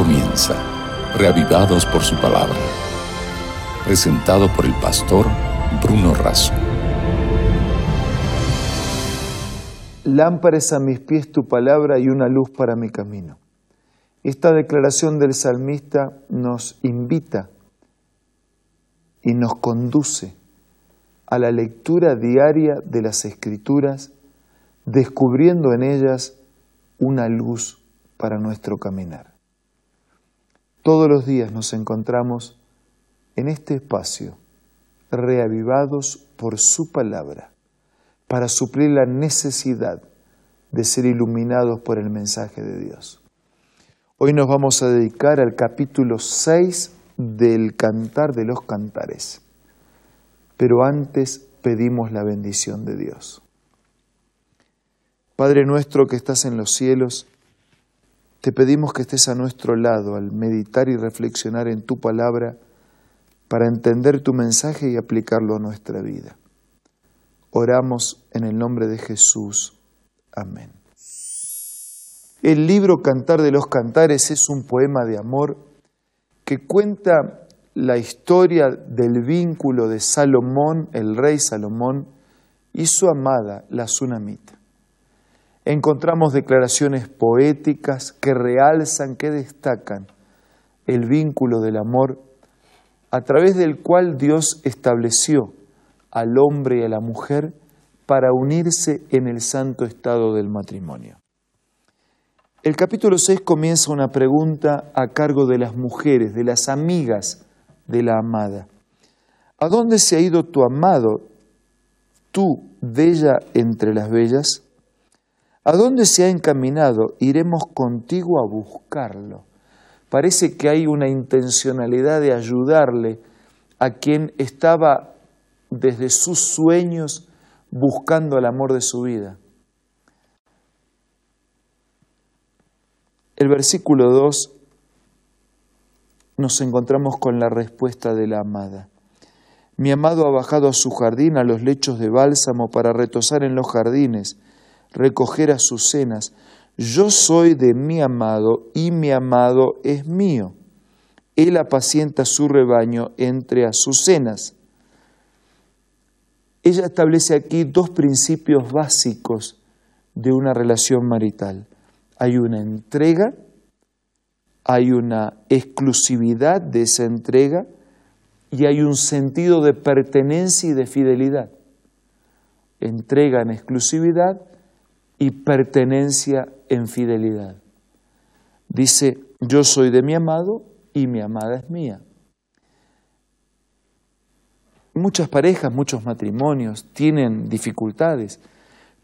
comienza, reavivados por su palabra. Presentado por el pastor Bruno Razo. Lámparas a mis pies tu palabra y una luz para mi camino. Esta declaración del salmista nos invita y nos conduce a la lectura diaria de las escrituras, descubriendo en ellas una luz para nuestro caminar. Todos los días nos encontramos en este espacio, reavivados por su palabra, para suplir la necesidad de ser iluminados por el mensaje de Dios. Hoy nos vamos a dedicar al capítulo 6 del Cantar de los Cantares, pero antes pedimos la bendición de Dios. Padre nuestro que estás en los cielos, te pedimos que estés a nuestro lado al meditar y reflexionar en tu palabra para entender tu mensaje y aplicarlo a nuestra vida. Oramos en el nombre de Jesús. Amén. El libro Cantar de los Cantares es un poema de amor que cuenta la historia del vínculo de Salomón, el rey Salomón, y su amada, la Sunamita encontramos declaraciones poéticas que realzan, que destacan el vínculo del amor a través del cual Dios estableció al hombre y a la mujer para unirse en el santo estado del matrimonio. El capítulo 6 comienza una pregunta a cargo de las mujeres, de las amigas de la amada. ¿A dónde se ha ido tu amado, tú, bella entre las bellas? ¿A dónde se ha encaminado? Iremos contigo a buscarlo. Parece que hay una intencionalidad de ayudarle a quien estaba desde sus sueños buscando el amor de su vida. El versículo 2 nos encontramos con la respuesta de la amada. Mi amado ha bajado a su jardín, a los lechos de bálsamo, para retosar en los jardines recoger azucenas. Yo soy de mi amado y mi amado es mío. Él apacienta su rebaño entre azucenas. Ella establece aquí dos principios básicos de una relación marital. Hay una entrega, hay una exclusividad de esa entrega y hay un sentido de pertenencia y de fidelidad. Entrega en exclusividad y pertenencia en fidelidad. Dice, yo soy de mi amado y mi amada es mía. Muchas parejas, muchos matrimonios tienen dificultades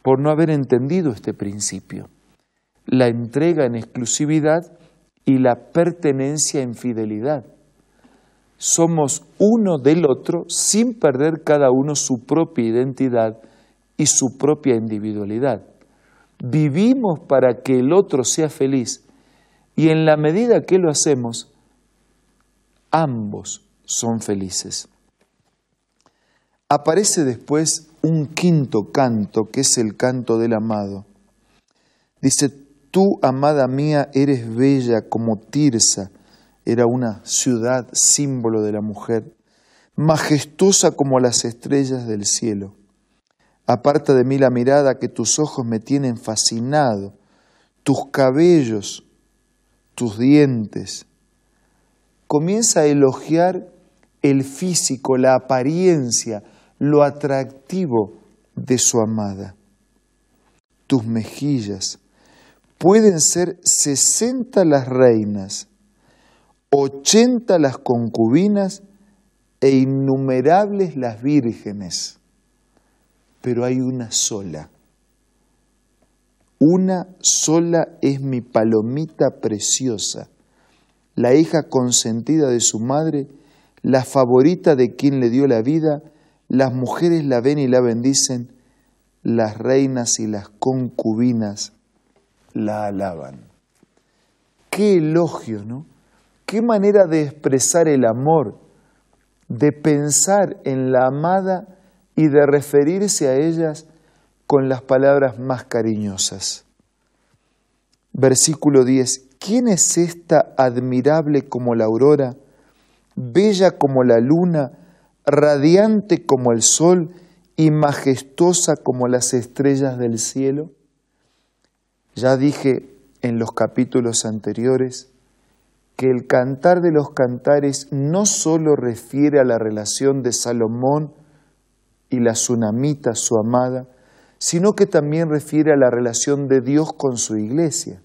por no haber entendido este principio. La entrega en exclusividad y la pertenencia en fidelidad. Somos uno del otro sin perder cada uno su propia identidad y su propia individualidad. Vivimos para que el otro sea feliz y en la medida que lo hacemos, ambos son felices. Aparece después un quinto canto, que es el canto del amado. Dice, tú, amada mía, eres bella como Tirsa, era una ciudad símbolo de la mujer, majestuosa como las estrellas del cielo. Aparta de mí la mirada que tus ojos me tienen fascinado, tus cabellos, tus dientes. Comienza a elogiar el físico, la apariencia, lo atractivo de su amada. Tus mejillas. Pueden ser sesenta las reinas, ochenta las concubinas e innumerables las vírgenes pero hay una sola. Una sola es mi palomita preciosa, la hija consentida de su madre, la favorita de quien le dio la vida, las mujeres la ven y la bendicen, las reinas y las concubinas la alaban. Qué elogio, ¿no? Qué manera de expresar el amor, de pensar en la amada y de referirse a ellas con las palabras más cariñosas. Versículo 10. ¿quién es esta admirable como la aurora, bella como la luna, radiante como el sol y majestuosa como las estrellas del cielo? Ya dije en los capítulos anteriores que el cantar de los cantares no sólo refiere a la relación de Salomón y la tsunamita, su amada, sino que también refiere a la relación de Dios con su iglesia.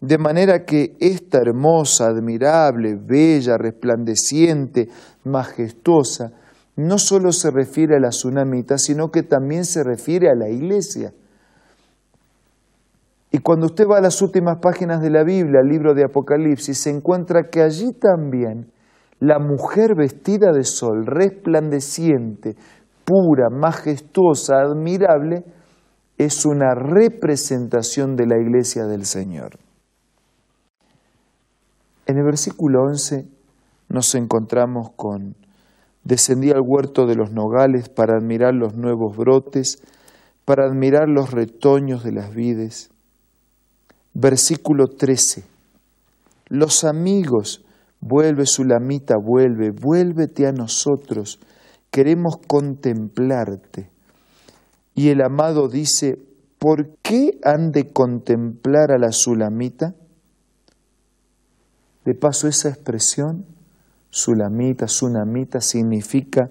De manera que esta hermosa, admirable, bella, resplandeciente, majestuosa, no solo se refiere a la tsunamita, sino que también se refiere a la iglesia. Y cuando usted va a las últimas páginas de la Biblia, al libro de Apocalipsis, se encuentra que allí también la mujer vestida de sol, resplandeciente, pura, majestuosa, admirable, es una representación de la iglesia del Señor. En el versículo 11 nos encontramos con, descendí al huerto de los nogales para admirar los nuevos brotes, para admirar los retoños de las vides. Versículo 13, los amigos, vuelve Sulamita, vuelve, vuélvete a nosotros, queremos contemplarte. Y el amado dice, ¿por qué han de contemplar a la Sulamita? De paso, esa expresión, Sulamita, Sunamita, significa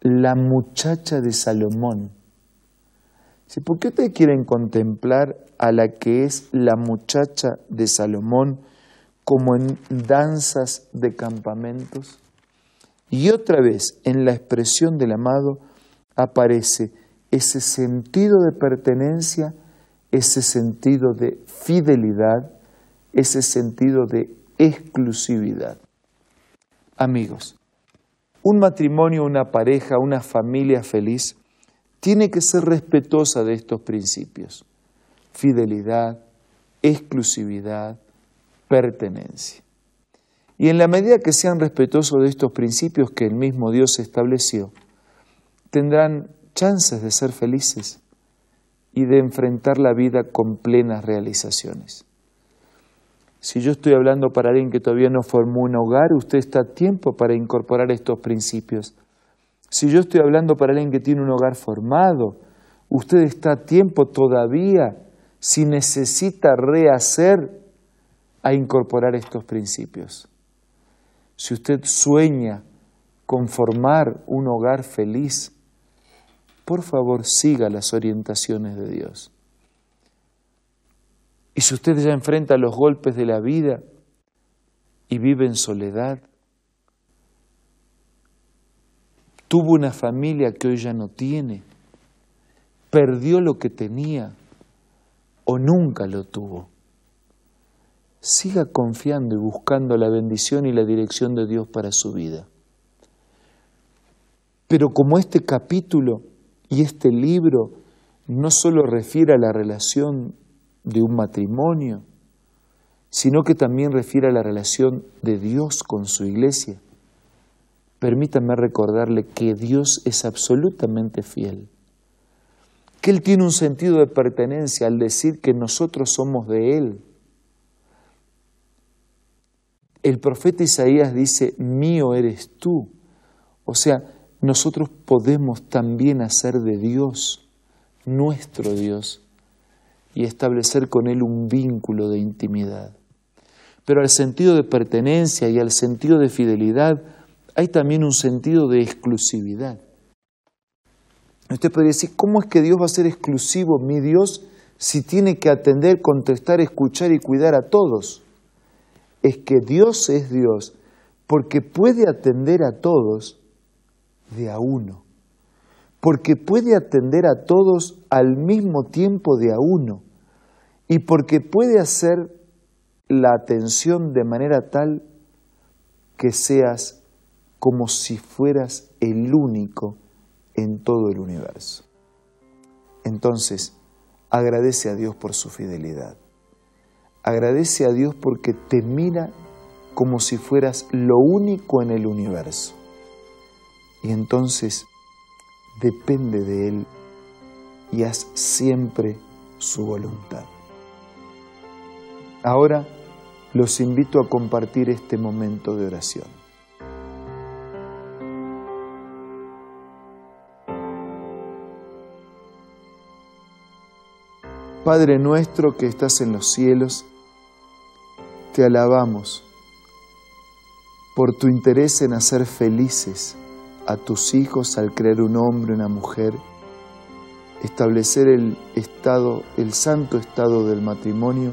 la muchacha de Salomón. ¿Por qué ustedes quieren contemplar a la que es la muchacha de Salomón como en danzas de campamentos? Y otra vez, en la expresión del amado, aparece ese sentido de pertenencia, ese sentido de fidelidad, ese sentido de exclusividad. Amigos, un matrimonio, una pareja, una familia feliz tiene que ser respetuosa de estos principios. Fidelidad, exclusividad, pertenencia. Y en la medida que sean respetuosos de estos principios que el mismo Dios estableció, tendrán chances de ser felices y de enfrentar la vida con plenas realizaciones. Si yo estoy hablando para alguien que todavía no formó un hogar, usted está a tiempo para incorporar estos principios. Si yo estoy hablando para alguien que tiene un hogar formado, usted está a tiempo todavía, si necesita rehacer, a incorporar estos principios. Si usted sueña con formar un hogar feliz, por favor siga las orientaciones de Dios. Y si usted ya enfrenta los golpes de la vida y vive en soledad, tuvo una familia que hoy ya no tiene, perdió lo que tenía o nunca lo tuvo. Siga confiando y buscando la bendición y la dirección de Dios para su vida. Pero como este capítulo y este libro no solo refiere a la relación de un matrimonio, sino que también refiere a la relación de Dios con su iglesia. Permítame recordarle que Dios es absolutamente fiel, que Él tiene un sentido de pertenencia al decir que nosotros somos de Él. El profeta Isaías dice, mío eres tú. O sea, nosotros podemos también hacer de Dios nuestro Dios y establecer con Él un vínculo de intimidad. Pero al sentido de pertenencia y al sentido de fidelidad hay también un sentido de exclusividad. Usted podría decir, ¿cómo es que Dios va a ser exclusivo, mi Dios, si tiene que atender, contestar, escuchar y cuidar a todos? Es que Dios es Dios porque puede atender a todos de a uno, porque puede atender a todos al mismo tiempo de a uno y porque puede hacer la atención de manera tal que seas como si fueras el único en todo el universo. Entonces, agradece a Dios por su fidelidad. Agradece a Dios porque te mira como si fueras lo único en el universo. Y entonces depende de Él y haz siempre su voluntad. Ahora los invito a compartir este momento de oración. Padre nuestro que estás en los cielos, te alabamos por tu interés en hacer felices a tus hijos al crear un hombre, una mujer, establecer el estado, el santo estado del matrimonio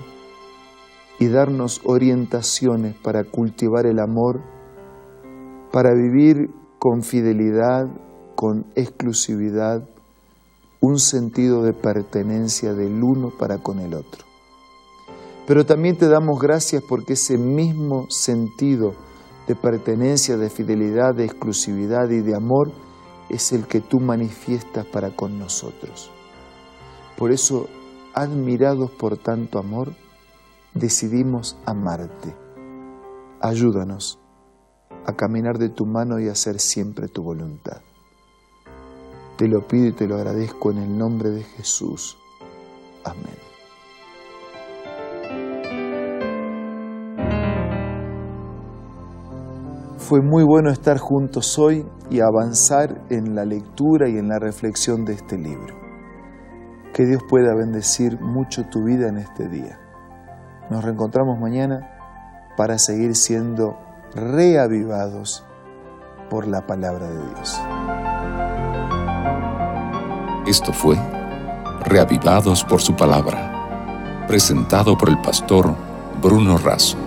y darnos orientaciones para cultivar el amor, para vivir con fidelidad, con exclusividad, un sentido de pertenencia del uno para con el otro. Pero también te damos gracias porque ese mismo sentido de pertenencia, de fidelidad, de exclusividad y de amor es el que tú manifiestas para con nosotros. Por eso, admirados por tanto amor, decidimos amarte. Ayúdanos a caminar de tu mano y a hacer siempre tu voluntad. Te lo pido y te lo agradezco en el nombre de Jesús. Fue muy bueno estar juntos hoy y avanzar en la lectura y en la reflexión de este libro. Que Dios pueda bendecir mucho tu vida en este día. Nos reencontramos mañana para seguir siendo reavivados por la palabra de Dios. Esto fue Reavivados por su palabra, presentado por el pastor Bruno Razo.